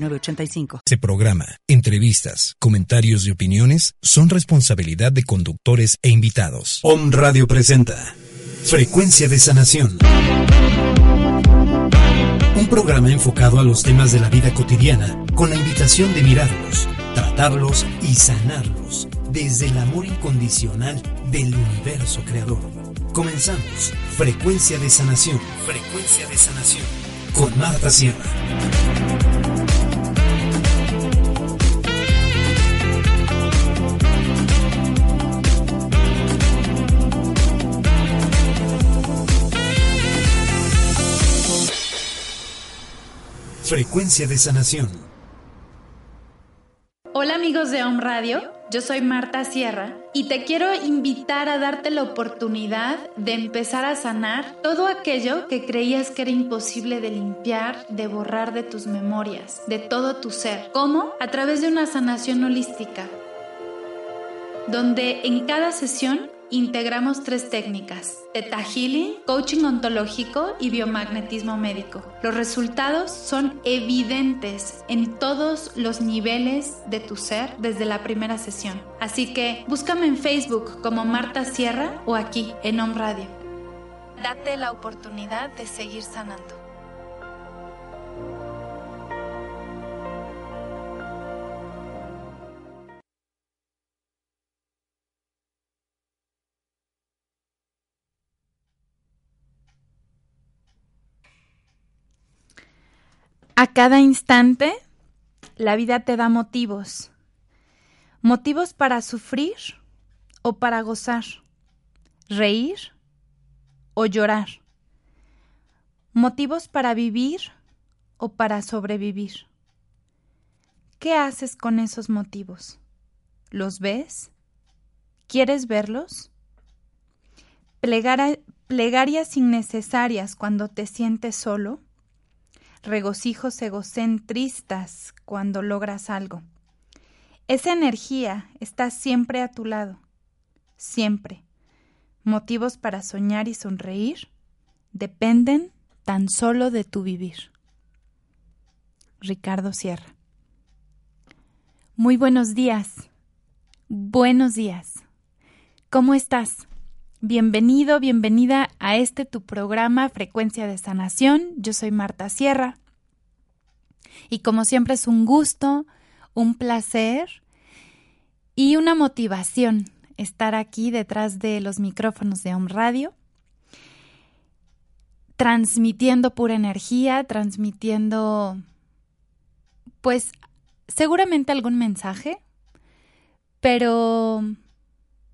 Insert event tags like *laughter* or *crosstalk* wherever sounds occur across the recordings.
Este programa, entrevistas, comentarios y opiniones son responsabilidad de conductores e invitados. Om Radio presenta Frecuencia de Sanación. Un programa enfocado a los temas de la vida cotidiana con la invitación de mirarlos, tratarlos y sanarlos desde el amor incondicional del universo creador. Comenzamos. Frecuencia de Sanación. Frecuencia de Sanación. Con Marta Sierra. Frecuencia de sanación. Hola amigos de Home Radio, yo soy Marta Sierra y te quiero invitar a darte la oportunidad de empezar a sanar todo aquello que creías que era imposible de limpiar, de borrar de tus memorias, de todo tu ser. ¿Cómo? A través de una sanación holística, donde en cada sesión integramos tres técnicas, Theta Healing, Coaching Ontológico y Biomagnetismo Médico. Los resultados son evidentes en todos los niveles de tu ser desde la primera sesión. Así que búscame en Facebook como Marta Sierra o aquí en Home Radio. Date la oportunidad de seguir sanando. A cada instante, la vida te da motivos. Motivos para sufrir o para gozar. Reír o llorar. Motivos para vivir o para sobrevivir. ¿Qué haces con esos motivos? ¿Los ves? ¿Quieres verlos? plegarias innecesarias cuando te sientes solo regocijos egocentristas cuando logras algo. Esa energía está siempre a tu lado, siempre. Motivos para soñar y sonreír dependen tan solo de tu vivir. Ricardo Sierra. Muy buenos días. Buenos días. ¿Cómo estás? Bienvenido, bienvenida a este tu programa Frecuencia de Sanación. Yo soy Marta Sierra. Y como siempre es un gusto, un placer y una motivación estar aquí detrás de los micrófonos de Home Radio, transmitiendo pura energía, transmitiendo, pues, seguramente algún mensaje, pero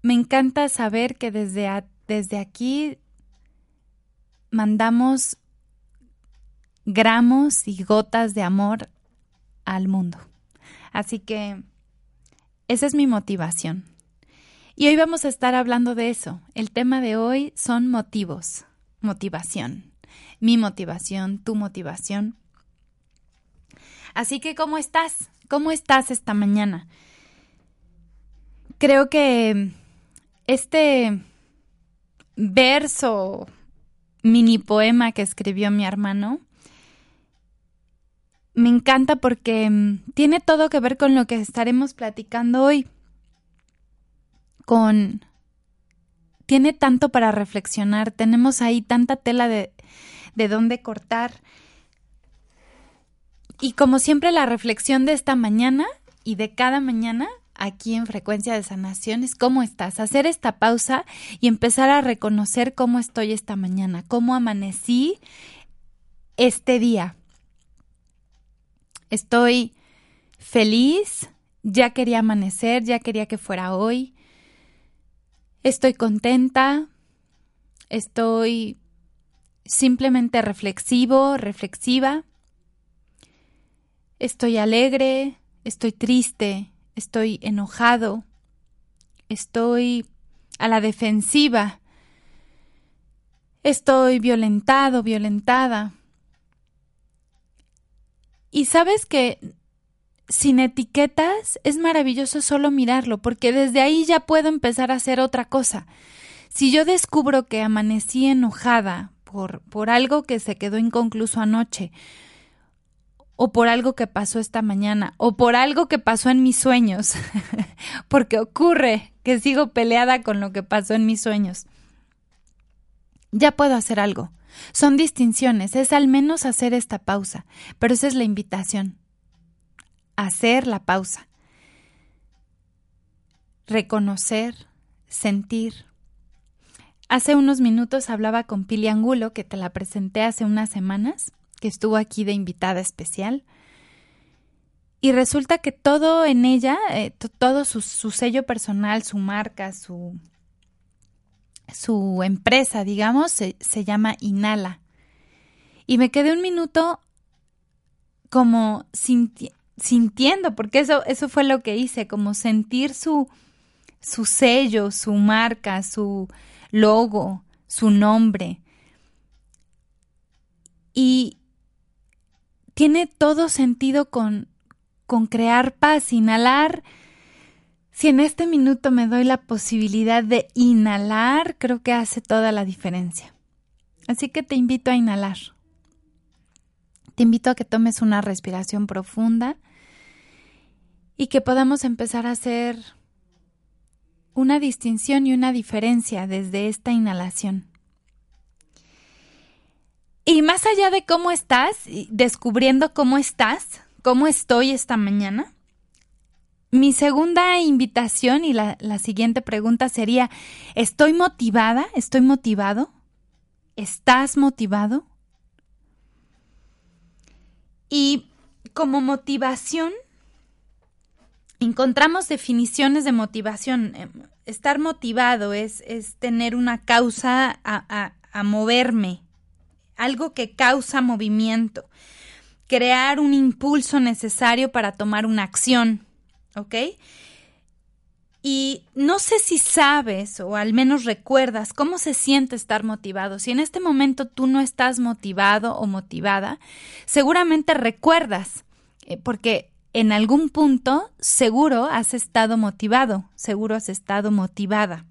me encanta saber que desde, desde aquí mandamos gramos y gotas de amor al mundo. Así que esa es mi motivación. Y hoy vamos a estar hablando de eso. El tema de hoy son motivos, motivación. Mi motivación, tu motivación. Así que, ¿cómo estás? ¿Cómo estás esta mañana? Creo que este verso, mini poema que escribió mi hermano, me encanta porque mm, tiene todo que ver con lo que estaremos platicando hoy. Con. Tiene tanto para reflexionar, tenemos ahí tanta tela de, de dónde cortar. Y como siempre, la reflexión de esta mañana y de cada mañana aquí en Frecuencia de Sanaciones, ¿cómo estás? Hacer esta pausa y empezar a reconocer cómo estoy esta mañana, cómo amanecí este día. Estoy feliz, ya quería amanecer, ya quería que fuera hoy. Estoy contenta, estoy simplemente reflexivo, reflexiva. Estoy alegre, estoy triste, estoy enojado, estoy a la defensiva, estoy violentado, violentada. Y sabes que sin etiquetas es maravilloso solo mirarlo, porque desde ahí ya puedo empezar a hacer otra cosa. Si yo descubro que amanecí enojada por, por algo que se quedó inconcluso anoche, o por algo que pasó esta mañana, o por algo que pasó en mis sueños, *laughs* porque ocurre que sigo peleada con lo que pasó en mis sueños. Ya puedo hacer algo. Son distinciones, es al menos hacer esta pausa, pero esa es la invitación. Hacer la pausa. Reconocer, sentir. Hace unos minutos hablaba con Pili Angulo, que te la presenté hace unas semanas que estuvo aquí de invitada especial. Y resulta que todo en ella, eh, todo su, sello personal, su marca, su, su empresa, digamos, se, llama Inhala. Y me quedé un minuto como sintiendo, porque eso, eso fue lo que hice, como sentir su, su sello, su marca, su logo, su nombre. Y, tiene todo sentido con, con crear paz, inhalar. Si en este minuto me doy la posibilidad de inhalar, creo que hace toda la diferencia. Así que te invito a inhalar. Te invito a que tomes una respiración profunda y que podamos empezar a hacer una distinción y una diferencia desde esta inhalación. Y más allá de cómo estás, descubriendo cómo estás, cómo estoy esta mañana, mi segunda invitación y la, siguiente pregunta sería, ¿estoy motivada? ¿Estoy motivado? ¿Estás motivado? Y como motivación, encontramos definiciones de motivación. Em, estar motivado es, es tener una causa a, a moverme, algo que causa movimiento, crear un impulso necesario para tomar una acción, ¿ok? Y no sé si sabes o al menos recuerdas cómo se siente estar motivado. Si en este momento tú no estás motivado o motivada, seguramente recuerdas, eh, porque en algún punto seguro has estado motivado, seguro has estado motivada.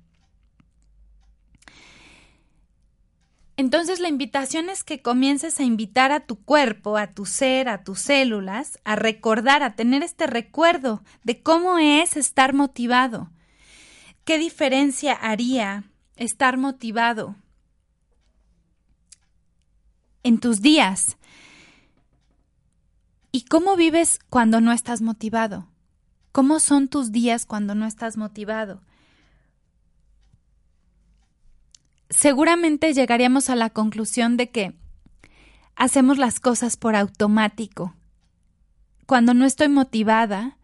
Entonces la invitación es que comiences a invitar a tu cuerpo, a tu ser, a tus células, a recordar, a tener este recuerdo de cómo es estar motivado. ¿Qué diferencia haría estar motivado en tus días? ¿Y cómo vives cuando no estás motivado? ¿Cómo son tus días cuando no estás motivado? Seguramente llegaríamos a la conclusión de que hacemos las cosas por automático. Cuando no estoy motivada,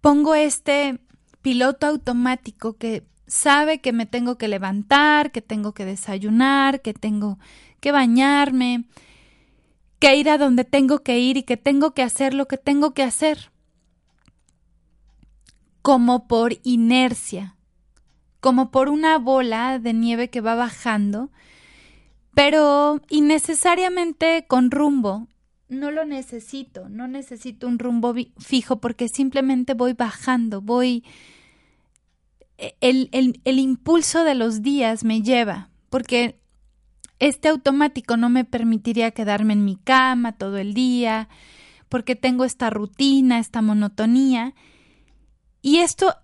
pongo este piloto automático que sabe que me tengo que levantar, que tengo que desayunar, que tengo que bañarme, que ir a donde tengo que ir y que tengo que hacer lo que tengo que hacer. Como por inercia como por una bola de nieve que va bajando, pero innecesariamente con rumbo. No lo necesito, no necesito un rumbo fijo porque simplemente voy bajando, voy... E, el, el, el impulso de los días me lleva, porque este automático no me permitiría quedarme en mi cama todo el día, porque tengo esta rutina, esta monotonía, y esto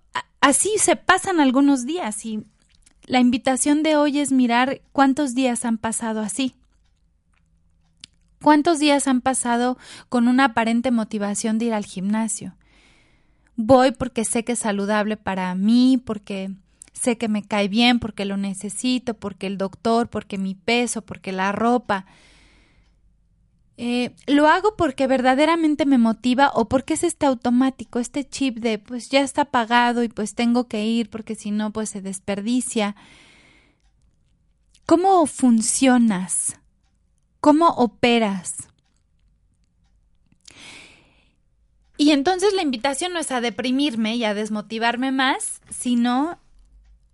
Así se pasan algunos días y la invitación de hoy es mirar cuántos días han pasado así. ¿Cuántos días han pasado con una aparente motivación de ir al gimnasio? Voy porque sé que es saludable para mí, porque sé que me cae bien, porque lo necesito, porque el doctor, porque mi peso, porque la ropa. Eh, lo hago porque verdaderamente me motiva o porque es este automático, este chip de pues ya está pagado y pues tengo que ir porque si no pues se desperdicia. ¿Cómo funcionas? ¿Cómo operas? Y entonces la invitación no es a deprimirme y a desmotivarme más, sino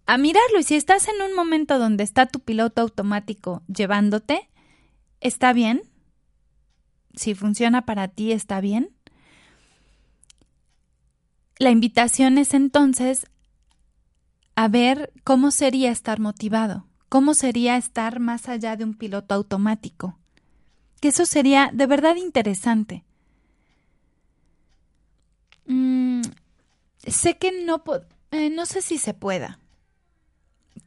a mirarlo. Y si estás en un momento donde está tu piloto automático llevándote, ¿está bien? Si funciona para ti, ¿está bien? La invitación es entonces a ver cómo sería estar motivado, cómo sería estar más allá de un piloto automático. Que eso sería de verdad interesante. Mm, sé que no, eh, no sé si se pueda.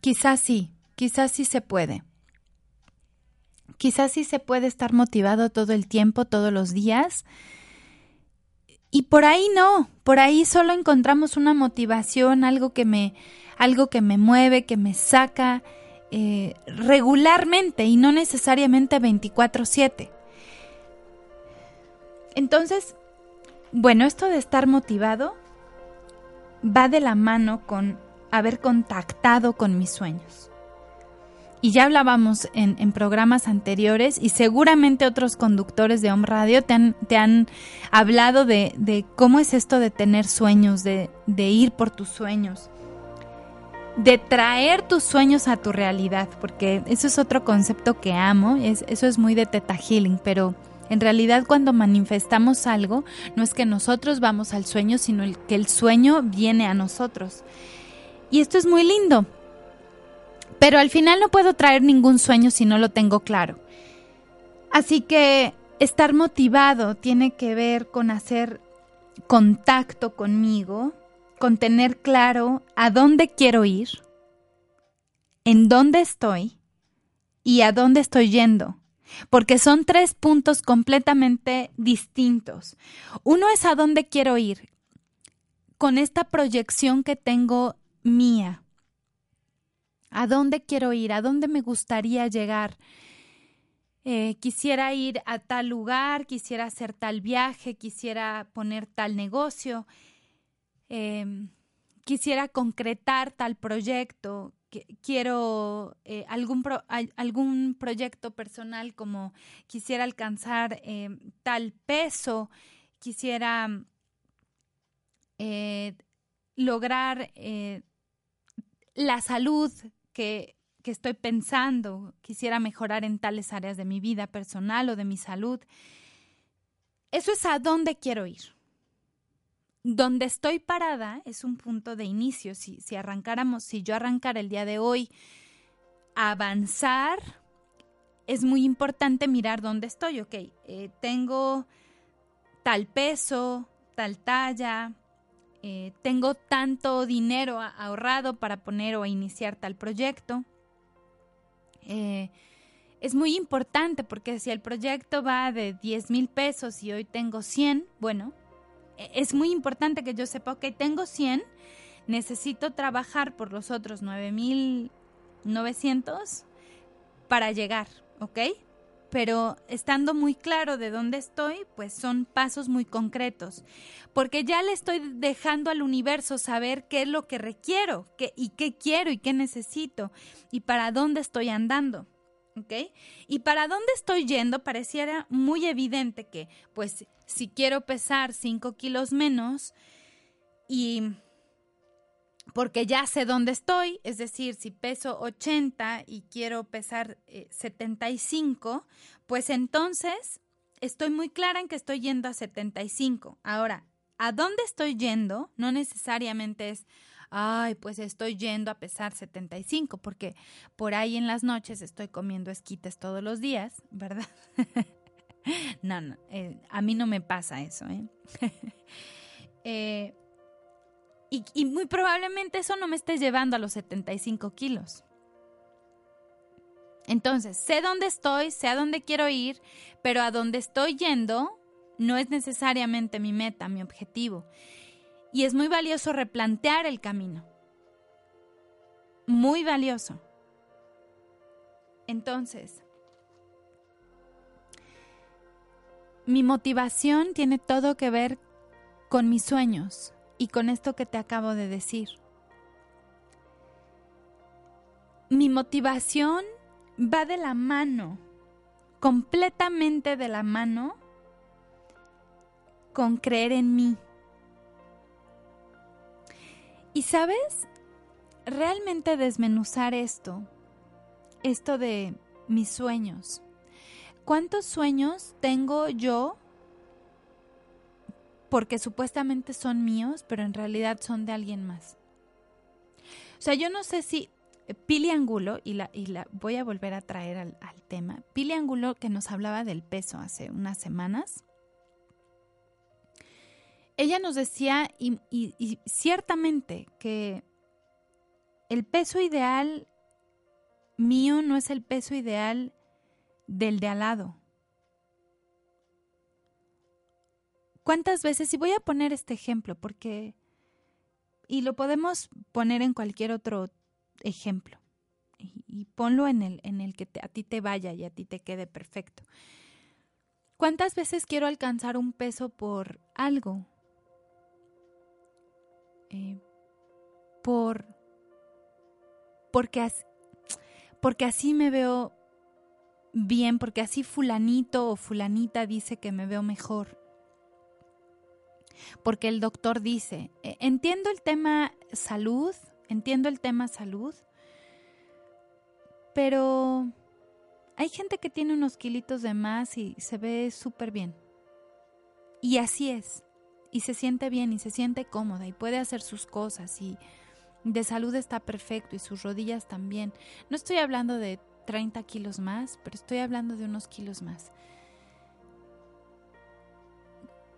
Quizás sí, quizás sí se puede. Quizás sí se puede estar motivado todo el tiempo, todos los días. Y por ahí no, por ahí solo encontramos una motivación, algo que me, algo que me mueve, que me saca eh, regularmente y no necesariamente 24/7. Entonces, bueno, esto de estar motivado va de la mano con haber contactado con mis sueños. Y ya hablábamos en, programas anteriores y seguramente otros conductores de Home Radio te han, te han hablado de, cómo es esto de tener sueños, de, ir por tus sueños, de traer tus sueños a tu realidad, porque eso es otro concepto que amo, es, eso es muy de Teta Healing, pero en realidad cuando manifestamos algo, no es que nosotros vamos al sueño, sino que el sueño viene a nosotros. Y esto es muy lindo, pero al final no puedo traer ningún sueño si no lo tengo claro. Así que estar motivado tiene que ver con hacer contacto conmigo, con tener claro a dónde quiero ir, en dónde estoy y a dónde estoy yendo. Porque son tres puntos completamente distintos. Uno es a dónde quiero ir, con esta proyección que tengo mía, ¿A dónde quiero ir? ¿A dónde me gustaría llegar? Eh, quisiera ir a tal lugar, quisiera hacer tal viaje, quisiera poner tal negocio, em, quisiera concretar tal proyecto, quiero eh, algún, algún proyecto personal como quisiera alcanzar em, tal peso, quisiera eh, lograr la salud que, estoy pensando, quisiera mejorar en tales áreas de mi vida personal o de mi salud. Eso es a dónde quiero ir. Donde estoy parada es un punto de inicio. Si, si arrancáramos, si yo arrancara el día de hoy a avanzar, es muy importante mirar dónde estoy. Ok, eh, tengo tal peso, tal talla, eh, tengo tanto dinero ahorrado para poner o iniciar tal proyecto. Eh, es muy importante porque si el proyecto va de 10 mil pesos y hoy tengo 100, bueno, e, es muy importante que yo sepa, ok, tengo 100, necesito trabajar por los otros 9,900 para llegar, ¿ok? Pero estando muy claro de dónde estoy, pues son pasos muy concretos, porque ya le estoy dejando al universo saber qué es lo que requiero, qué, y qué quiero y qué necesito, y para dónde estoy andando. ¿Ok? Y para dónde estoy yendo pareciera muy evidente que, pues, si quiero pesar 5 kilos menos y porque ya sé dónde estoy, es decir, si peso 80 y quiero pesar 75, eh, pues entonces estoy muy clara en que estoy yendo a 75. Ahora, ¿a dónde estoy yendo? No necesariamente es, ay, pues estoy yendo a pesar 75, porque por ahí en las noches estoy comiendo esquites todos los días, ¿verdad? *laughs* no, no, eh, a mí no me pasa eso, ¿eh? *laughs* eh y, muy probablemente eso no me esté llevando a los 75 kilos. Entonces, sé dónde estoy, sé a dónde quiero ir, pero a dónde estoy yendo no es necesariamente mi meta, mi objetivo. Y es muy valioso replantear el camino. Muy valioso. Entonces, mi motivación tiene todo que ver con mis sueños, y con esto que te acabo de decir. Mi motivación va de la mano, completamente de la mano, con creer en mí. Y sabes, realmente desmenuzar esto, esto de mis sueños. ¿Cuántos sueños tengo yo? Porque supuestamente son míos, pero en realidad son de alguien más. O sea, yo no sé si Pili Angulo, y la, y la voy a volver a traer al, al tema, Pili Angulo que nos hablaba del peso hace unas semanas, ella nos decía, y, y, ciertamente, que el peso ideal mío no es el peso ideal del de al lado. ¿Cuántas veces, y voy a poner este ejemplo porque, y lo podemos poner en cualquier otro ejemplo, y, ponlo en el, en el que a ti te vaya y a ti te quede perfecto. ¿Cuántas veces quiero alcanzar un peso por algo? Eh, por porque así, porque así me veo bien, porque así fulanito o fulanita dice que me veo mejor. Porque el doctor dice, e, entiendo el tema salud, entiendo el tema salud, pero hay gente que tiene unos kilitos de más y se ve súper bien. Y así es y se siente bien y se siente cómoda y puede hacer sus cosas y de salud está perfecto y sus rodillas también. No estoy hablando de 30 kilos más, pero estoy hablando de unos kilos más.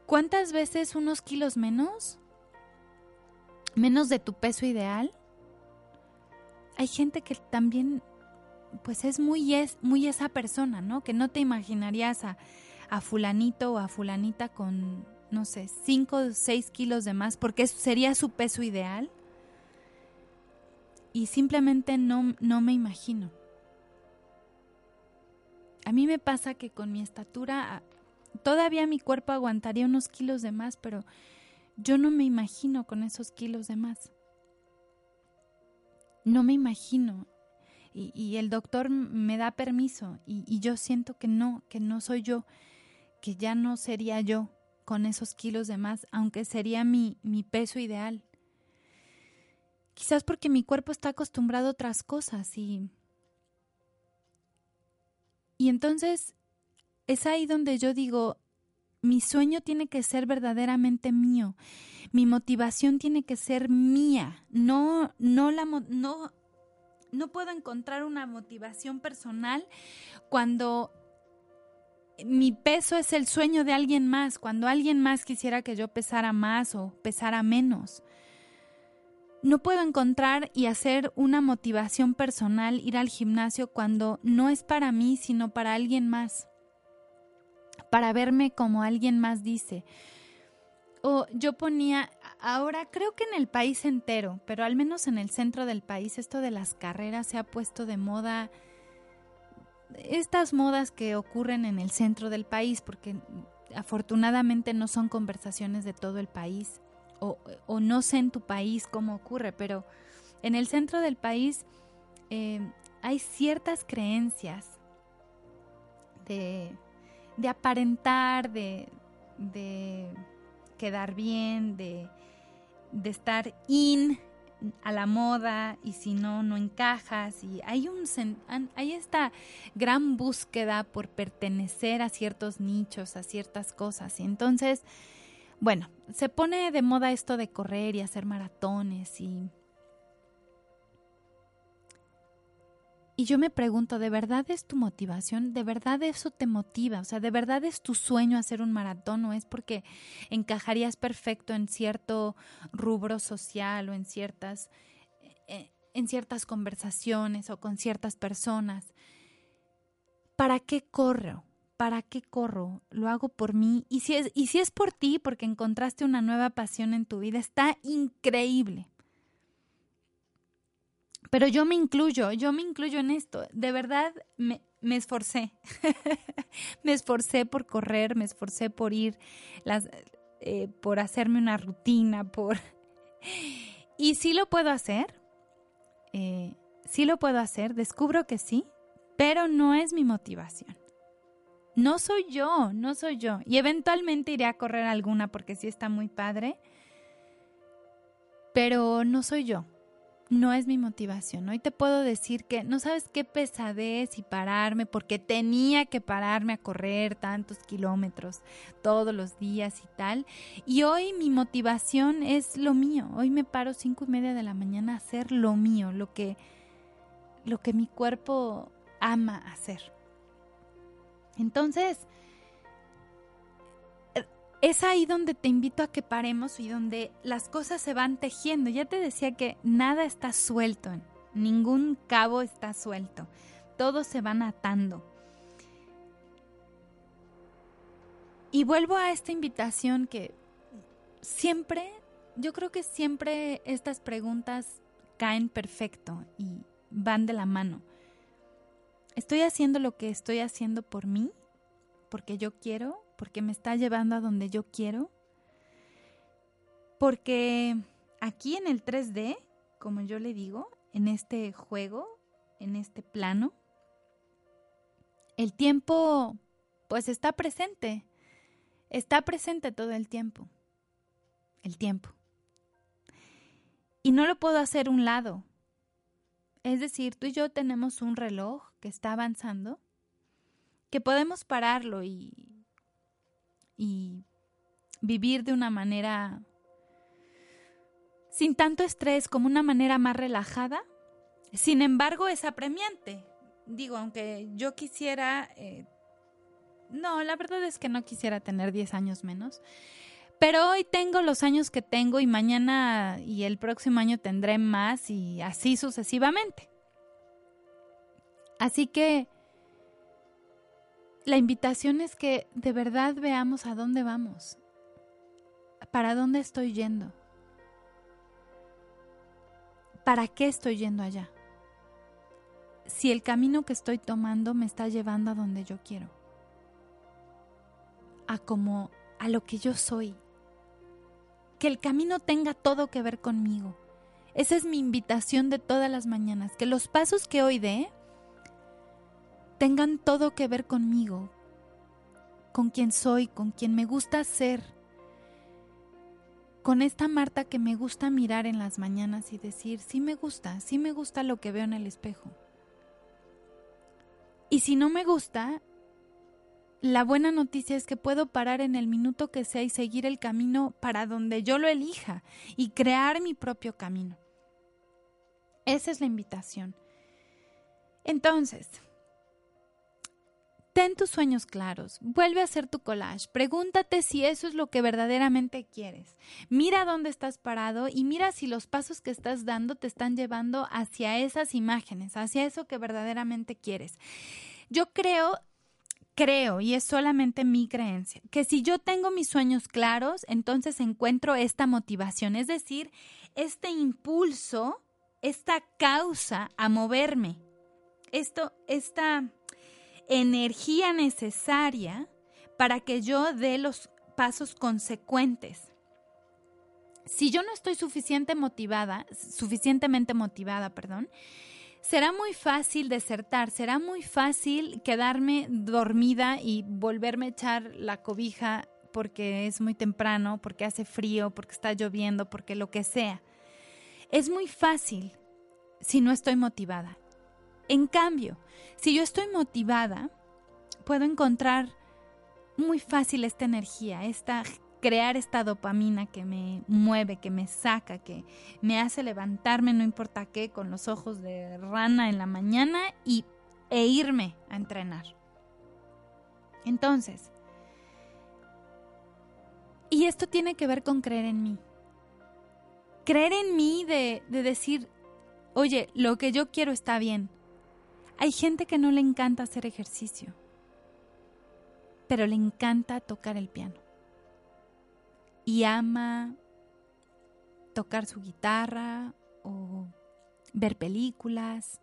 ¿Cuántas veces unos kilos menos? Menos de tu peso ideal. Hay gente que también, pues es muy, es, muy esa persona, ¿no? Que no te imaginarías a, fulanito o a fulanita con no sé, 5 o 6 kilos de más, porque sería su peso ideal. Y simplemente no, no me imagino. A mí me pasa que con mi estatura todavía mi cuerpo aguantaría unos kilos de más, pero yo no me imagino con esos kilos de más. No me imagino. Y, el doctor me da permiso y, yo siento que no, que no soy yo, que ya no sería yo con esos kilos de más, aunque sería mi, mi peso ideal. Quizás porque mi cuerpo está acostumbrado a otras cosas y... Y entonces es ahí donde yo digo, mi sueño tiene que ser verdaderamente mío. Mi motivación tiene que ser mía. No, no la, no, no puedo encontrar una motivación personal cuando mi peso es el sueño de alguien más, cuando alguien más quisiera que yo pesara más o pesara menos. No puedo encontrar y hacer una motivación personal ir al gimnasio cuando no es para mí, sino para alguien más. Para verme como alguien más dice. O yo ponía, ahora creo que en el país entero, pero al menos en el centro del país, esto de las carreras se ha puesto de moda estas modas que ocurren en el centro del país, porque afortunadamente no son conversaciones de todo el país, o, no sé en tu país cómo ocurre, pero en el centro del país eh, hay ciertas creencias de, de aparentar, de, de, quedar bien, de, de estar in a la moda y si no, no encajas. Y hay, un, hay esta gran búsqueda por pertenecer a ciertos nichos, a ciertas cosas. Y entonces, bueno, se pone de moda esto de correr y hacer maratones y Y yo me pregunto, ¿de verdad es tu motivación? ¿De verdad eso te motiva? O sea, ¿de verdad es tu sueño hacer un maratón o es porque encajarías perfecto en cierto rubro social o en ciertas, eh, en ciertas conversaciones o con ciertas personas? ¿Para qué corro? ¿Para qué corro? Lo hago por mí. Y si es, y si es por ti, porque encontraste una nueva pasión en tu vida, está increíble. Pero yo me incluyo, yo me incluyo en esto. De verdad me, esforcé. *laughs* me esforcé por correr, me esforcé por ir, las, eh, por hacerme una rutina, por... *laughs* y sí lo puedo hacer. Eh, sí lo puedo hacer, descubro que sí, pero no es mi motivación. No soy yo, no soy yo. Y eventualmente iré a correr alguna porque sí está muy padre. Pero no soy yo no es mi motivación. Hoy te puedo decir que no sabes qué pesadez y pararme porque tenía que pararme a correr tantos kilómetros todos los días y tal. Y hoy mi motivación es lo mío. Hoy me paro cinco y media de la mañana a hacer lo mío, lo que, lo que mi cuerpo ama hacer. Entonces, es ahí donde te invito a que paremos y donde las cosas se van tejiendo. Ya te decía que nada está suelto, ningún cabo está suelto, todos se van atando. Y vuelvo a esta invitación que siempre, yo creo que siempre estas preguntas caen perfecto y van de la mano. ¿Estoy haciendo lo que estoy haciendo por mí? ¿Porque yo quiero? Porque me está llevando a donde yo quiero. Porque aquí en el 3D, como yo le digo, en este juego, en este plano, el tiempo pues está presente. Está presente todo el tiempo. El tiempo. Y no lo puedo hacer un lado. Es decir, tú y yo tenemos un reloj que está avanzando, que podemos pararlo y y vivir de una manera sin tanto estrés, como una manera más relajada. Sin embargo, es apremiante. Digo, aunque yo quisiera... Eh, no, la verdad es que no quisiera tener 10 años menos. Pero hoy tengo los años que tengo y mañana y el próximo año tendré más y así sucesivamente. Así que la invitación es que de verdad veamos a dónde vamos, para dónde estoy yendo, para qué estoy yendo allá, si el camino que estoy tomando me está llevando a donde yo quiero, a como a lo que yo soy, que el camino tenga todo que ver conmigo. Esa es mi invitación de todas las mañanas, que los pasos que hoy dé tengan todo que ver conmigo, con quien soy, con quien me gusta ser, con esta Marta que me gusta mirar en las mañanas y decir, sí me gusta, sí me gusta lo que veo en el espejo. Y si no me gusta, la buena noticia es que puedo parar en el minuto que sea y seguir el camino para donde yo lo elija y crear mi propio camino. Esa es la invitación. Entonces, Ten tus sueños claros, vuelve a hacer tu collage, pregúntate si eso es lo que verdaderamente quieres. Mira dónde estás parado y mira si los pasos que estás dando te están llevando hacia esas imágenes, hacia eso que verdaderamente quieres. Yo creo creo, y es solamente mi creencia, que si yo tengo mis sueños claros, entonces encuentro esta motivación, es decir, este impulso, esta causa a moverme. Esto, esta energía necesaria para que yo dé los pasos consecuentes. Si yo no estoy suficiente motivada, suficientemente motivada, perdón, será muy fácil desertar, será muy fácil quedarme dormida y volverme a echar la cobija porque es muy temprano, porque hace frío, porque está lloviendo, porque lo que sea. Es muy fácil si no estoy motivada. En cambio, si yo estoy motivada, puedo encontrar muy fácil esta energía, esta crear esta dopamina que me mueve, que me saca, que me hace levantarme no importa qué con los ojos de rana en la mañana y e irme a entrenar. Entonces, y esto tiene que ver con creer en mí. Creer en mí de, de decir, oye, lo que yo quiero está bien, hay gente que no le encanta hacer ejercicio, pero le encanta tocar el piano. Y ama tocar su guitarra o ver películas.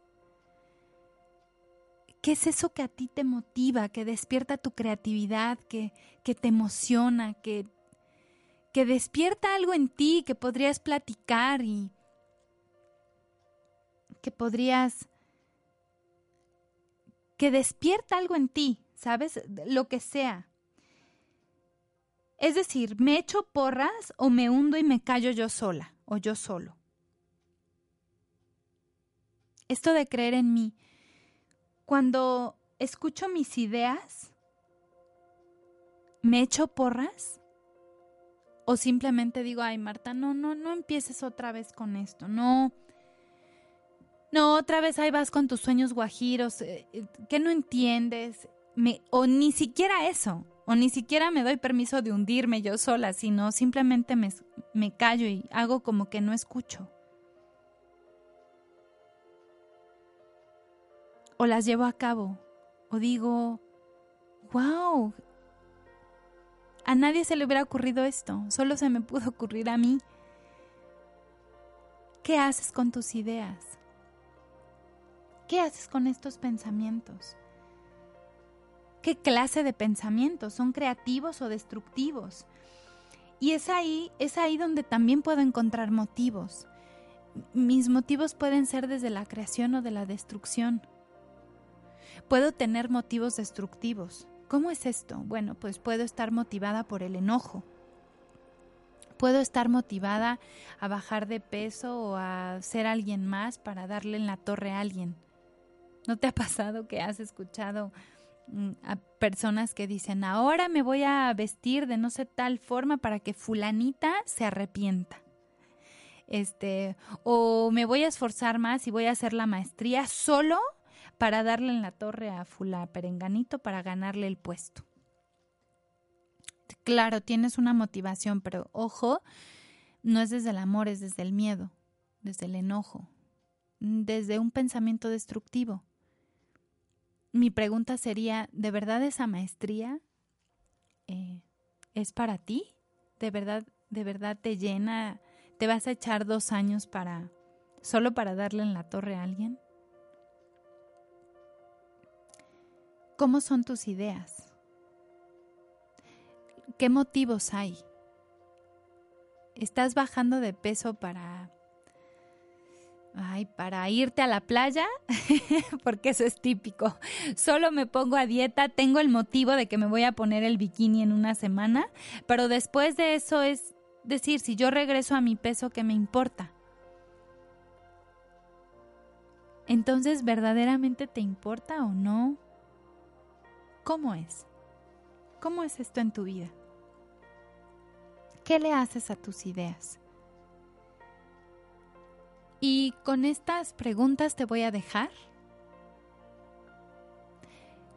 ¿Qué es eso que a ti te motiva, que despierta tu creatividad, que, que te emociona, que, que despierta algo en ti que podrías platicar y que podrías que despierta algo en ti ¿sabes? Lo que sea. Es decir, me echo porras o me hundo y me callo yo sola o yo solo. Esto de creer en mí. Cuando escucho mis ideas, ¿me echo porras? O simplemente digo, ay Marta, no, no, no empieces otra vez con esto, no. No, otra vez ahí vas con tus sueños guajiros, eh, eh, que no entiendes, o ni siquiera eso, o ni siquiera me doy permiso de hundirme yo sola, sino simplemente me, me callo y hago como que no escucho. O las llevo a cabo, o digo, wow, a nadie se le hubiera ocurrido esto, solo se me pudo ocurrir a mí. ¿Qué haces con tus ideas? ¿Qué haces con estos pensamientos? ¿Qué clase de pensamientos? ¿Son creativos o destructivos? Y es ahí, es ahí donde también puedo encontrar motivos. Mis motivos pueden ser desde la creación o de la destrucción. Puedo tener motivos destructivos, ¿Cómo es esto? Bueno, pues puedo estar motivada por el enojo. Puedo estar motivada a bajar de peso o a ser alguien más para darle en la torre a alguien. ¿No te ha pasado que has escuchado mm, a personas que dicen, ahora me voy a vestir de no sé tal forma para que fulanita se arrepienta? Este, o me voy a esforzar más y voy a hacer la maestría solo para darle en la torre a Fula Perenganito para ganarle el puesto. Claro, tienes una motivación, pero ojo, no es desde el amor, es desde el miedo, desde el enojo, desde un pensamiento destructivo. Mi pregunta sería, ¿de verdad esa maestría eh, es para ti? ¿De verdad, de verdad te llena? ¿Te vas a echar dos años para solo para darle en la torre a alguien? ¿Cómo son tus ideas? ¿Qué motivos hay? ¿Estás bajando de peso para Ay, para irte a la playa, *laughs* porque eso es típico. Solo me pongo a dieta, tengo el motivo de que me voy a poner el bikini en una semana, pero después de eso es decir, si yo regreso a mi peso, ¿qué me importa? Entonces, ¿verdaderamente te importa o no? ¿Cómo es? ¿Cómo es esto en tu vida? ¿Qué le haces a tus ideas? Y con estas preguntas te voy a dejar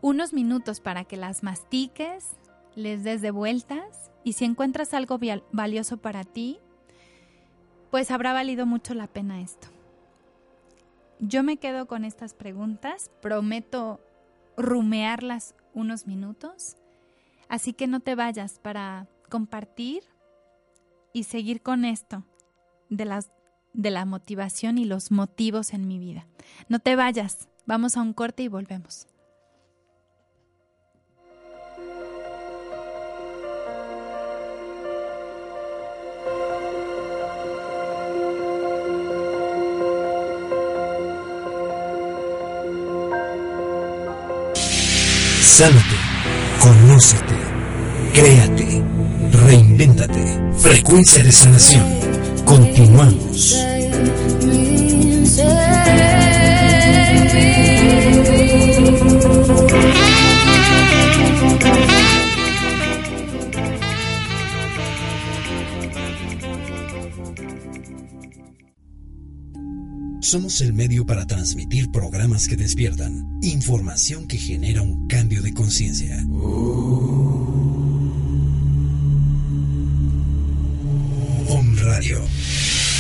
unos minutos para que las mastiques, les des de vueltas y si encuentras algo valioso para ti, pues habrá valido mucho la pena esto. Yo me quedo con estas preguntas, prometo rumearlas unos minutos. Así que no te vayas para compartir y seguir con esto de, las, de la motivación y los motivos en mi vida. No te vayas, vamos a un corte y volvemos. Sánate, conócete, créate, reinvéntate. Frecuencia de sanación. Continuamos. Somos el medio para transmitir programas que despiertan, información que genera un cambio de conciencia.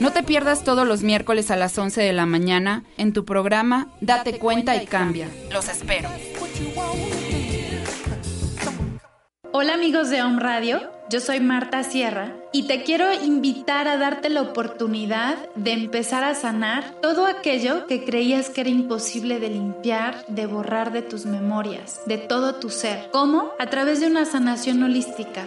No te pierdas todos los miércoles a las 11 de la mañana en tu programa Date cuenta y cambia. Los espero. Hola amigos de Home Radio, yo soy Marta Sierra y te quiero invitar a darte la oportunidad de empezar a sanar todo aquello que creías que era imposible de limpiar, de borrar de tus memorias, de todo tu ser. ¿Cómo? A través de una sanación holística,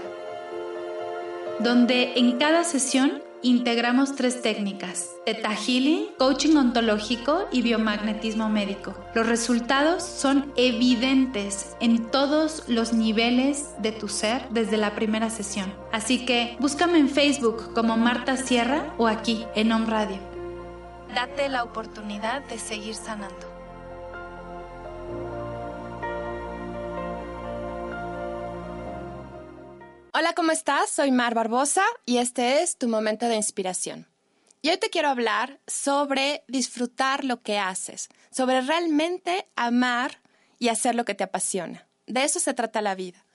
donde en cada sesión integramos tres técnicas, Theta Healing, Coaching Ontológico y Biomagnetismo Médico. Los resultados son evidentes en todos los niveles de tu ser desde la primera sesión. Así que búscame en Facebook como Marta Sierra o aquí en Home Radio. Date la oportunidad de seguir sanando. Hola, ¿cómo estás? Soy Mar Barbosa y este es tu momento de inspiración. Y hoy te quiero hablar sobre disfrutar lo que haces, sobre realmente amar y hacer lo que te apasiona. De eso se trata la vida.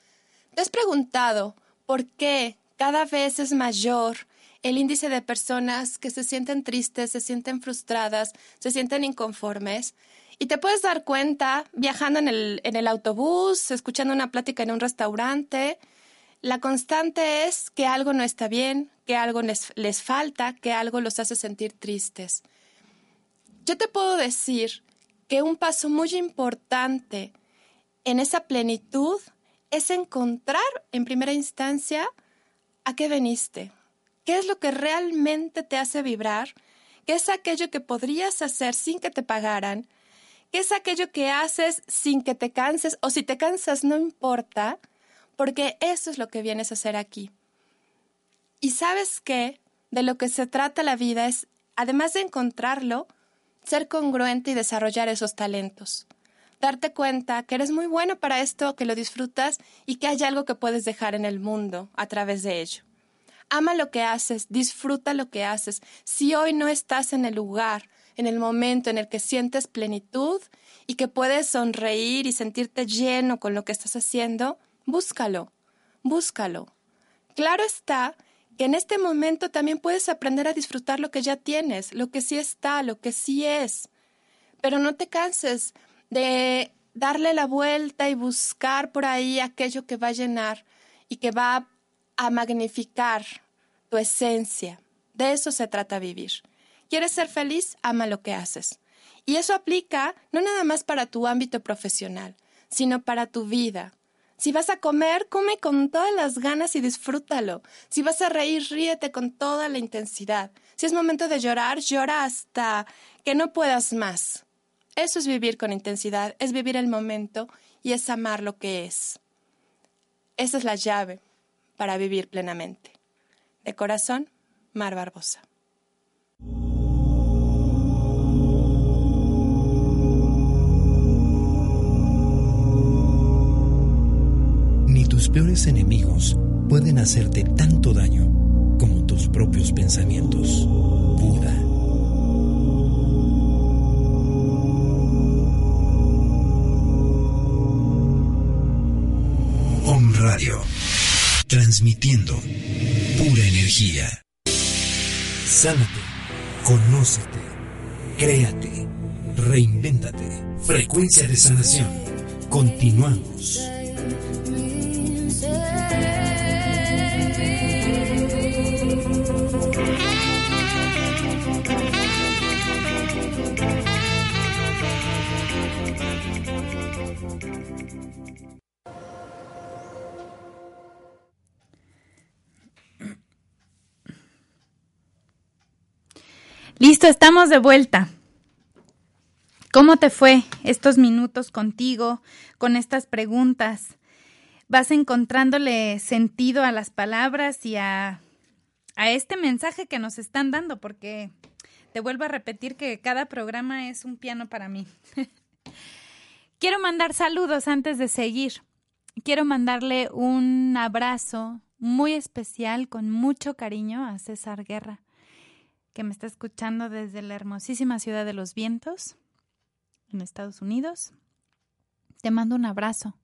¿Te has preguntado por qué cada vez es mayor el índice de personas que se sienten tristes, se sienten frustradas, se sienten inconformes? Y te puedes dar cuenta viajando en el, en el autobús, escuchando una plática en un restaurante, la constante es que algo no está bien, que algo les, falta, que algo los hace sentir tristes. Yo te puedo decir que un paso muy importante en esa plenitud es encontrar en primera instancia a qué veniste, qué es lo que realmente te hace vibrar, qué es aquello que podrías hacer sin que te pagaran, qué es aquello que haces sin que te canses o si te cansas no importa, porque eso es lo que vienes a hacer aquí. Y sabes qué, de lo que se trata la vida es, además de encontrarlo, ser congruente y desarrollar esos talentos. Darte cuenta que eres muy bueno para esto, que lo disfrutas y que hay algo que puedes dejar en el mundo a través de ello. Ama lo que haces, disfruta lo que haces. Si hoy no estás en el lugar, en el momento en el que sientes plenitud y que puedes sonreír y sentirte lleno con lo que estás haciendo, búscalo, búscalo. Claro está que en este momento también puedes aprender a disfrutar lo que ya tienes, lo que sí está, lo que sí es. Pero no te canses de darle la vuelta y buscar por ahí aquello que va a llenar y que va a magnificar tu esencia. De eso se trata vivir. ¿Quieres ser feliz? Ama lo que haces. Y eso aplica no nada más para tu ámbito profesional, sino para tu vida, si vas a comer, come con todas las ganas y disfrútalo. Si vas a reír, ríete con toda la intensidad. Si es momento de llorar, llora hasta que no puedas más. Eso es vivir con intensidad, es vivir el momento y es amar lo que es. Esa es la llave para vivir plenamente. De corazón, Mar Barbosa. Tus peores enemigos pueden hacerte tanto daño como tus propios pensamientos. Buda. Om Radio. Transmitiendo pura energía. Sánate, conócete, créate, reinvéntate. Frecuencia de sanación. Continuamos. Listo, estamos de vuelta. ¿Cómo te fue estos minutos contigo, con estas preguntas? ¿Vas encontrándole sentido a las palabras y a, a este mensaje que nos están dando? Porque te vuelvo a repetir que cada programa es un piano para mí. *laughs* Quiero mandar saludos antes de seguir. Quiero mandarle un abrazo muy especial, con mucho cariño a César Guerra que me está escuchando desde la hermosísima ciudad de los vientos, en Estados Unidos. Te mando un abrazo.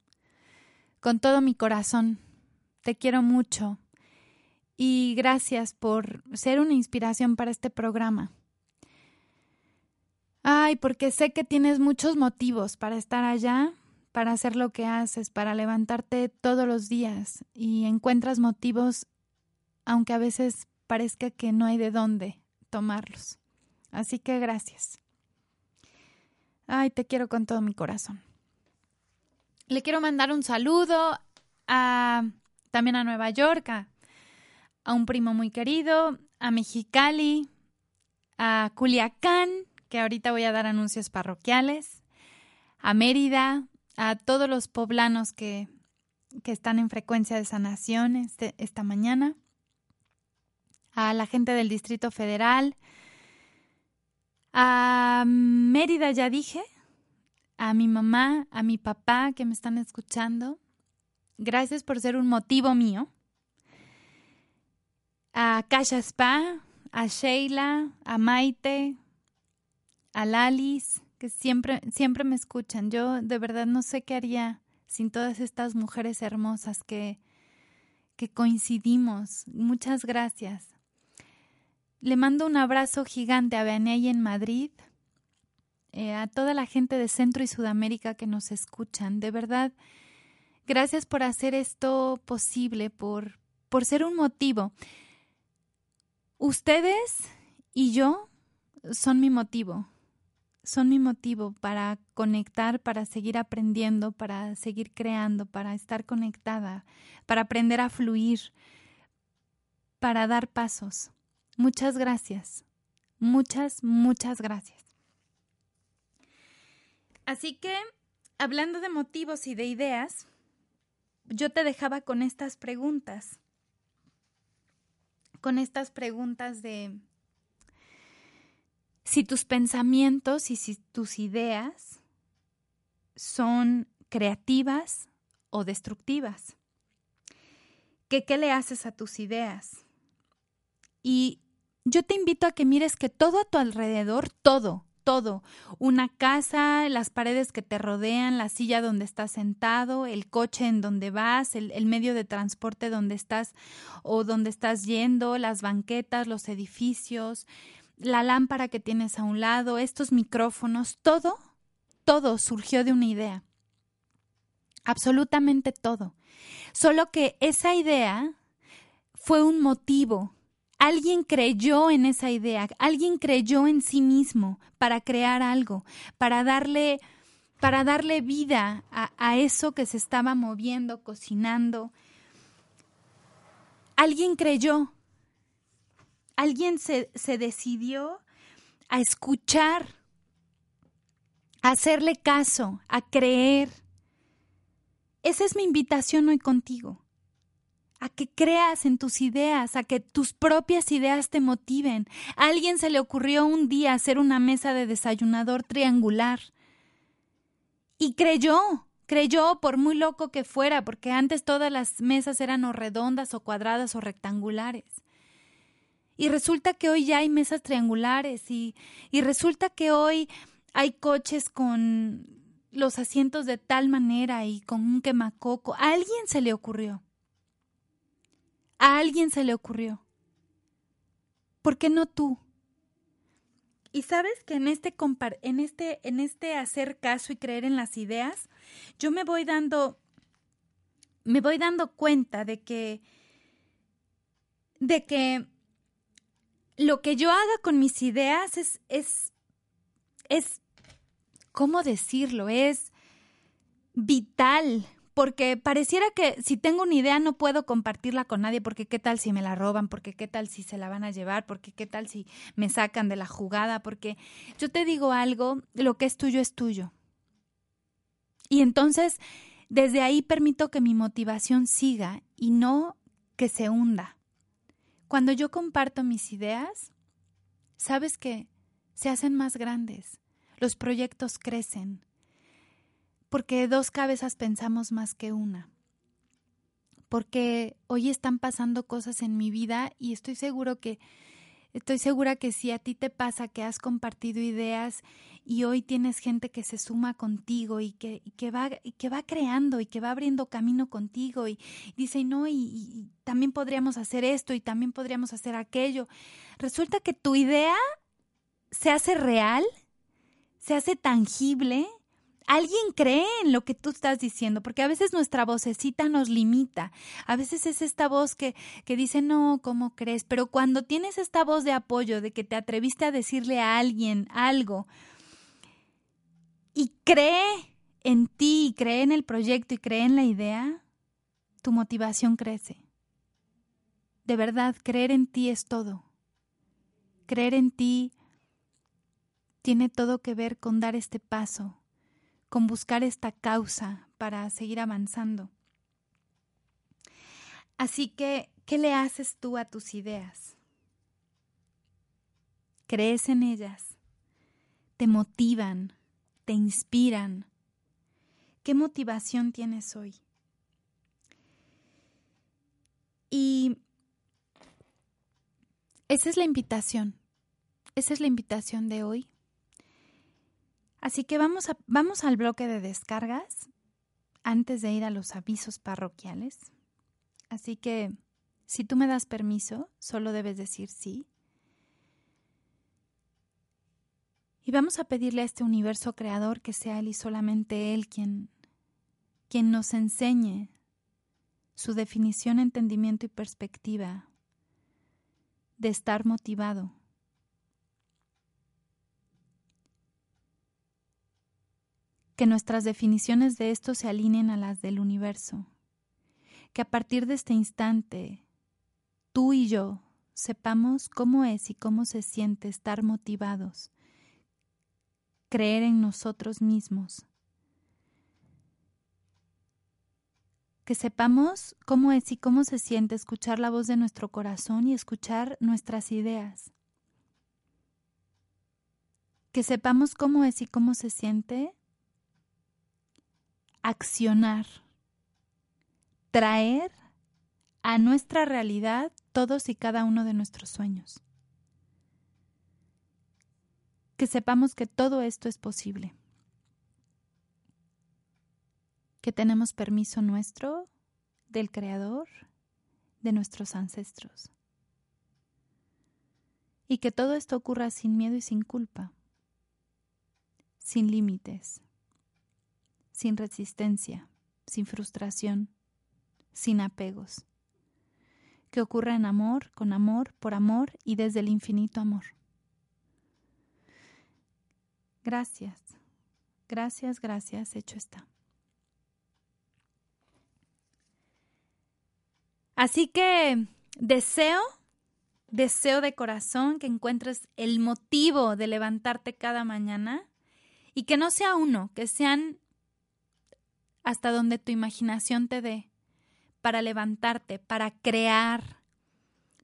Con todo mi corazón. Te quiero mucho. Y gracias por ser una inspiración para este programa. Ay, porque sé que tienes muchos motivos para estar allá, para hacer lo que haces, para levantarte todos los días y encuentras motivos, aunque a veces parezca que no hay de dónde tomarlos. Así que gracias. Ay, te quiero con todo mi corazón. Le quiero mandar un saludo a también a Nueva York, a, un primo muy querido, a Mexicali, a Culiacán, que ahorita voy a dar anuncios parroquiales, a Mérida, a todos los poblanos que, que están en frecuencia de sanación este, esta mañana, a la gente del Distrito Federal, a Mérida ya dije, a mi mamá, a mi papá que me están escuchando. Gracias por ser un motivo mío. A Kasha Spa, a Sheila, a Maite, a Lalis, que siempre, siempre me escuchan. Yo de verdad no sé qué haría sin todas estas mujeres hermosas que, que coincidimos. Muchas gracias. Le mando un abrazo gigante a Beaney en Madrid, eh, a toda la gente de Centro y Sudamérica que nos escuchan. De verdad, gracias por hacer esto posible, por, por ser un motivo. Ustedes y yo son mi motivo son mi motivo para conectar, para seguir aprendiendo, para seguir creando, para estar conectada, para aprender a fluir, para dar pasos. Muchas gracias. Muchas, muchas gracias. Así que, hablando de motivos y de ideas, yo te dejaba con estas preguntas. Con estas preguntas de si tus pensamientos y si tus ideas son creativas o destructivas. ¿Qué, ¿Qué le haces a tus ideas? Y yo te invito a que mires que todo a tu alrededor, todo, todo, una casa, las paredes que te rodean, la silla donde estás sentado, el coche en donde vas, el, medio de transporte donde estás o donde estás yendo, las banquetas, los edificios, la lámpara que tienes a un lado, estos micrófonos, todo, todo surgió de una idea. Absolutamente todo. Solo que esa idea fue un motivo. Alguien creyó en esa idea, alguien creyó en sí mismo para crear algo, para darle, para darle vida a, a eso que se estaba moviendo, cocinando. Alguien creyó, alguien se, se decidió a escuchar, a hacerle caso, a creer. Esa es mi invitación hoy contigo, a que creas en tus ideas, a que tus propias ideas te motiven. A alguien se le ocurrió un día hacer una mesa de desayunador triangular y creyó, creyó por muy loco que fuera, porque antes todas las mesas eran o redondas o cuadradas o rectangulares. Y resulta que hoy ya hay mesas triangulares y, y resulta que hoy hay coches con los asientos de tal manera y con un quemacoco. A alguien se le ocurrió. A alguien se le ocurrió. ¿Por qué no tú? Y sabes que en este, en este, en este hacer caso y creer en las ideas, yo me voy dando, me voy dando cuenta de que, de que lo que yo haga con mis ideas es, es, es, ¿cómo decirlo? Es vital, porque pareciera que si tengo una idea no puedo compartirla con nadie, porque qué tal si me la roban, porque qué tal si se la van a llevar, porque qué tal si me sacan de la jugada, porque yo te digo algo, lo que es tuyo es tuyo. Y entonces, desde ahí permito que mi motivación siga y no que se hunda. Cuando yo comparto mis ideas, sabes que se hacen más grandes, los proyectos crecen, porque dos cabezas pensamos más que una, porque hoy están pasando cosas en mi vida y estoy seguro que Estoy segura que si a ti te pasa que has compartido ideas y hoy tienes gente que se suma contigo y que, que, va, y que va creando y que va abriendo camino contigo y, dice, no, y, y también podríamos hacer esto y también podríamos hacer aquello. Resulta que tu idea se hace real, se hace tangible, alguien cree en lo que tú estás diciendo, porque a veces nuestra vocecita nos limita. A veces es esta voz que, que dice, no, ¿cómo crees? Pero cuando tienes esta voz de apoyo, de que te atreviste a decirle a alguien algo y cree en ti, y cree en el proyecto y cree en la idea, tu motivación crece. De verdad, creer en ti es todo. Creer en ti tiene todo que ver con dar este paso, con buscar esta causa para seguir avanzando. Así que, ¿qué le haces tú a tus ideas? ¿Crees en ellas? ¿Te motivan? ¿Te inspiran? ¿Qué motivación tienes hoy? Y esa es la invitación. Esa es la invitación de hoy. Así que vamos, a, vamos al bloque de descargas antes de ir a los avisos parroquiales. Así que si tú me das permiso, solo debes decir sí. Y vamos a pedirle a este universo creador que sea Él y solamente Él quien, quien nos enseñe su definición, entendimiento y perspectiva de estar motivado que nuestras definiciones de esto se alineen a las del universo, que a partir de este instante tú y yo sepamos cómo es y cómo se siente estar motivados, creer en nosotros mismos, que sepamos cómo es y cómo se siente escuchar la voz de nuestro corazón y escuchar nuestras ideas. Que sepamos cómo es y cómo se siente accionar, traer a nuestra realidad todos y cada uno de nuestros sueños. Que sepamos que todo esto es posible. Que tenemos permiso nuestro, del Creador, de nuestros ancestros. Y que todo esto ocurra sin miedo y sin culpa, sin límites sin resistencia, sin frustración, sin apegos. Que ocurra en amor, con amor, por amor y desde el infinito amor. Gracias, gracias, gracias, hecho está. Así que deseo, deseo de corazón que encuentres el motivo de levantarte cada mañana y que no sea uno, que sean hasta donde tu imaginación te dé, para levantarte, para crear,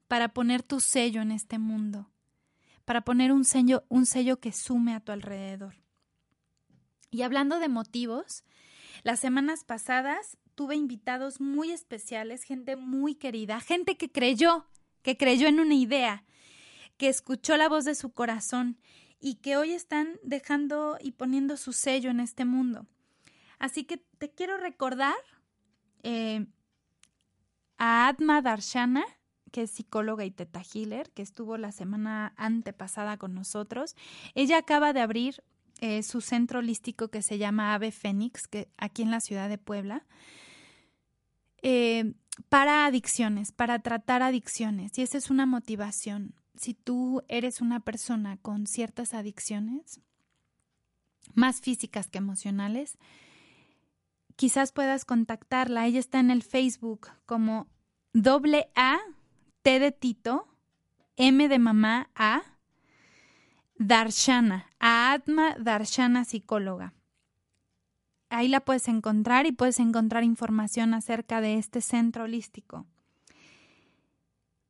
para poner tu sello en este mundo, para poner un sello, un sello que sume a tu alrededor. Y hablando de motivos, las semanas pasadas tuve invitados muy especiales, gente muy querida, gente que creyó, que creyó en una idea, que escuchó la voz de su corazón y que hoy están dejando y poniendo su sello en este mundo. Así que te quiero recordar eh, a Atma Darshana, que es psicóloga y teta healer, que estuvo la semana antepasada con nosotros. Ella acaba de abrir eh, su centro holístico que se llama Ave Fénix, que aquí en la ciudad de Puebla, eh, para adicciones, para tratar adicciones. Y esa es una motivación. Si tú eres una persona con ciertas adicciones, más físicas que emocionales, quizás puedas contactarla. Ella está en el Facebook como doble A, T de Tito, M de mamá, A, Darshana, Atma Darshana psicóloga. Ahí la puedes encontrar y puedes encontrar información acerca de este centro holístico.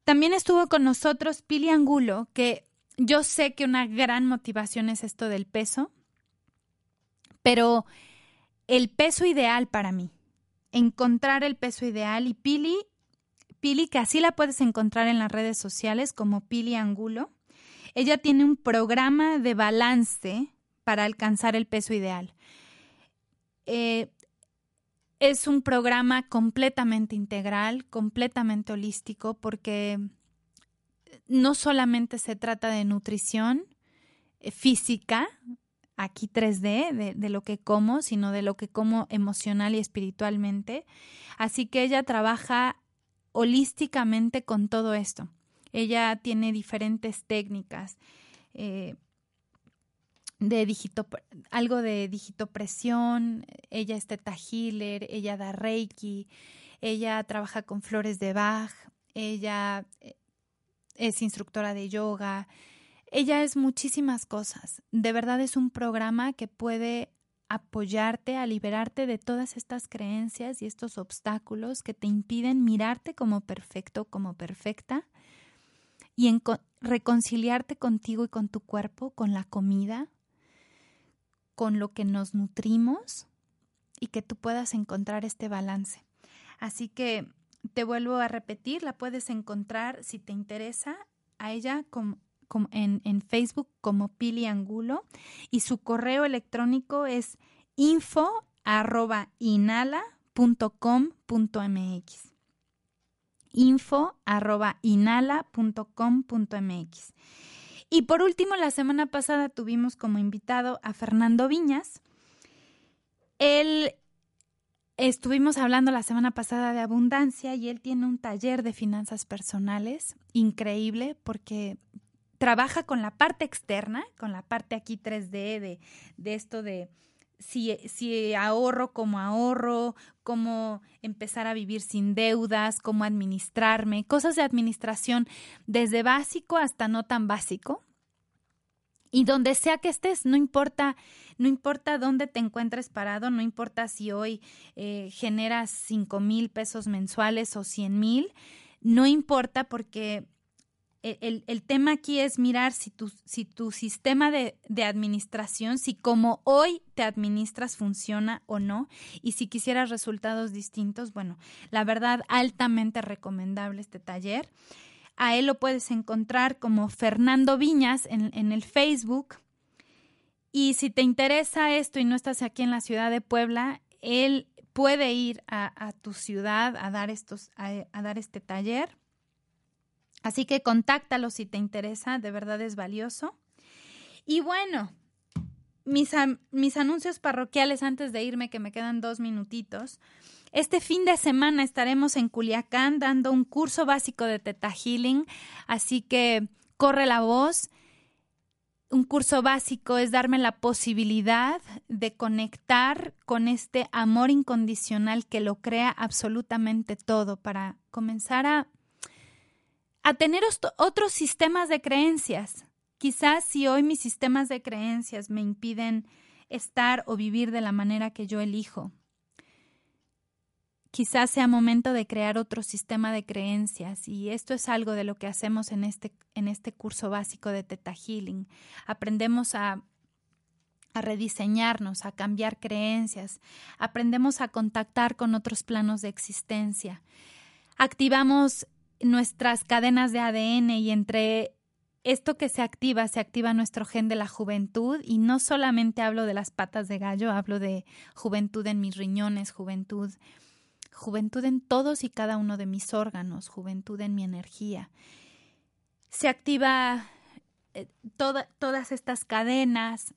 También estuvo con nosotros Pili Angulo, que yo sé que una gran motivación es esto del peso, pero el peso ideal para mí. Encontrar el peso ideal y Pili, Pili que así la puedes encontrar en las redes sociales como Pili Angulo. Ella tiene un programa de balance para alcanzar el peso ideal. Eh, es un programa completamente integral, completamente holístico, porque no solamente se trata de nutrición eh, física, aquí 3D, de, de, lo que como, sino de lo que como emocional y espiritualmente. Así que ella trabaja holísticamente con todo esto. Ella tiene diferentes técnicas. Eh, de digito, algo de digitopresión, ella es teta healer, ella da reiki, ella trabaja con flores de Bach, ella eh, es instructora de yoga, ella es muchísimas cosas. De verdad es un programa que puede apoyarte a liberarte de todas estas creencias y estos obstáculos que te impiden mirarte como perfecto, como perfecta y en reconciliarte contigo y con tu cuerpo, con la comida, con lo que nos nutrimos y que tú puedas encontrar este balance. Así que te vuelvo a repetir, la puedes encontrar si te interesa a ella en, Facebook como Pili Angulo y su correo electrónico es info arroba info y por último, la semana pasada tuvimos como invitado a Fernando Viñas. Él estuvimos hablando la semana pasada de abundancia y él tiene un taller de finanzas personales increíble porque trabaja con la parte externa, con la parte aquí 3D de, de esto de si, si, ahorro, cómo ahorro, cómo empezar a vivir sin deudas, cómo administrarme, cosas de administración desde básico hasta no tan básico. Y donde sea que estés, no importa, no importa dónde te encuentres parado, no importa si hoy eh, generas cinco mil pesos mensuales o cien mil, no importa porque el, el, tema aquí es mirar si tu, si tu sistema de, administración, si como hoy te administras funciona o no, y si quisieras resultados distintos, bueno, la verdad, altamente recomendable este taller. A él lo puedes encontrar como Fernando Viñas en, en el Facebook. Y si te interesa esto y no estás aquí en la ciudad de Puebla, él puede ir a, a tu ciudad a dar, estos, a, a dar este taller Así que contáctalo si te interesa, de verdad es valioso. Y bueno, mis, mis, anuncios parroquiales antes de irme, que me quedan dos minutitos. Este fin de semana estaremos en Culiacán dando un curso básico de Teta Healing, así que corre la voz. Un curso básico es darme la posibilidad de conectar con este amor incondicional que lo crea absolutamente todo para comenzar a a tener otros sistemas de creencias. Quizás si hoy mis sistemas de creencias me impiden estar o vivir de la manera que yo elijo, quizás sea momento de crear otro sistema de creencias y esto es algo de lo que hacemos en este, en este curso básico de Teta Healing. Aprendemos a, a rediseñarnos, a cambiar creencias, aprendemos a contactar con otros planos de existencia. Activamos nuestras cadenas de ADN y entre esto que se activa, se activa nuestro gen de la juventud y no solamente hablo de las patas de gallo, hablo de juventud en mis riñones, juventud, juventud en todos y cada uno de mis órganos, juventud en mi energía. Se activa eh, todas estas cadenas,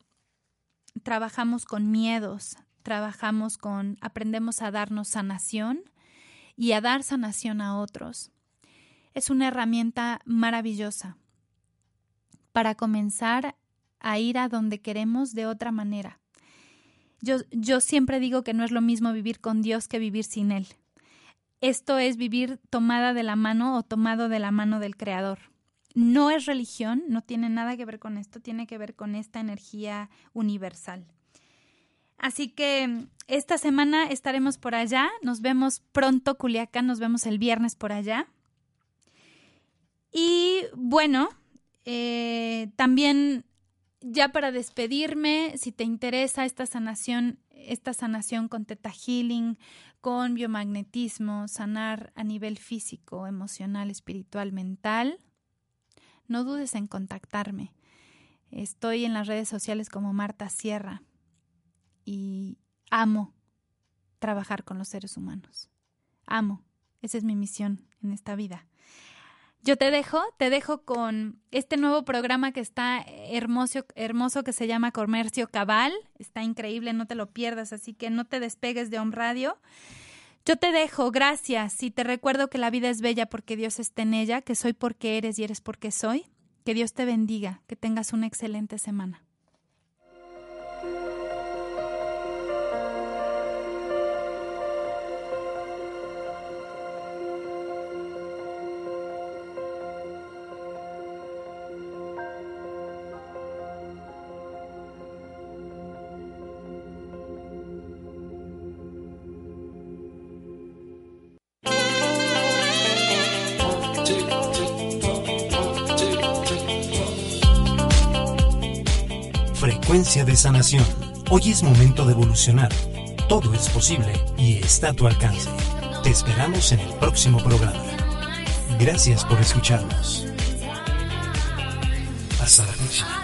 trabajamos con miedos, trabajamos con, aprendemos a darnos sanación y a dar sanación a otros es una herramienta maravillosa para comenzar a ir a donde queremos de otra manera. Yo, siempre digo que no es lo mismo vivir con Dios que vivir sin Él. Esto es vivir tomada de la mano o tomado de la mano del Creador. No es religión, no tiene nada que ver con esto, tiene que ver con esta energía universal. Así que esta semana estaremos por allá, nos vemos pronto, Culiacán, nos vemos el viernes por allá. Y bueno, eh, también ya para despedirme, si te interesa esta sanación, esta sanación con Teta Healing, con biomagnetismo, sanar a nivel físico, emocional, espiritual, mental, no dudes en contactarme. Estoy en las redes sociales como Marta Sierra y amo trabajar con los seres humanos. Amo. Esa es mi misión en esta vida. Yo te dejo, te dejo con este nuevo programa que está hermoso, hermoso que se llama Comercio Cabal. Está increíble, no te lo pierdas, así que no te despegues de Home Radio. Yo te dejo, gracias, y te recuerdo que la vida es bella porque Dios está en ella, que soy porque eres y eres porque soy. Que Dios te bendiga, que tengas una excelente semana. De sanación. Hoy es momento de evolucionar. Todo es posible y está a tu alcance. Te esperamos en el próximo programa. Gracias por escucharnos. Hasta la próxima.